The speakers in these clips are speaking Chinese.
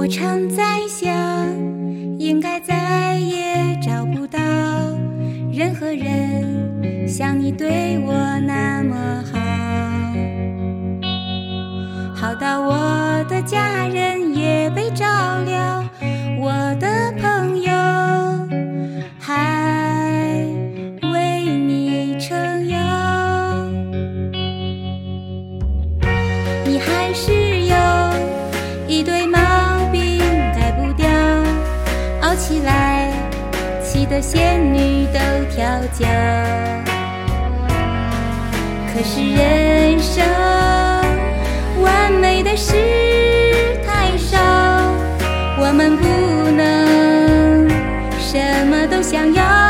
我常在想，应该再也找不到任何人像你对我那么好，好到我的家人仙女都跳脚。可是人生完美的事太少，我们不能什么都想要。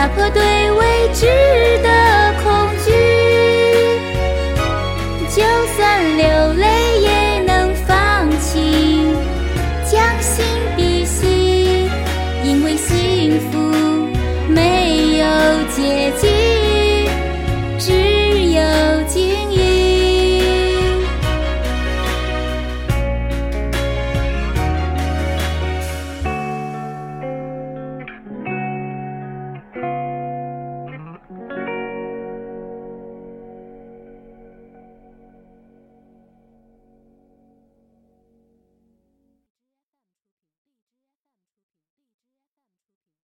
打破对未知的恐惧。就算流泪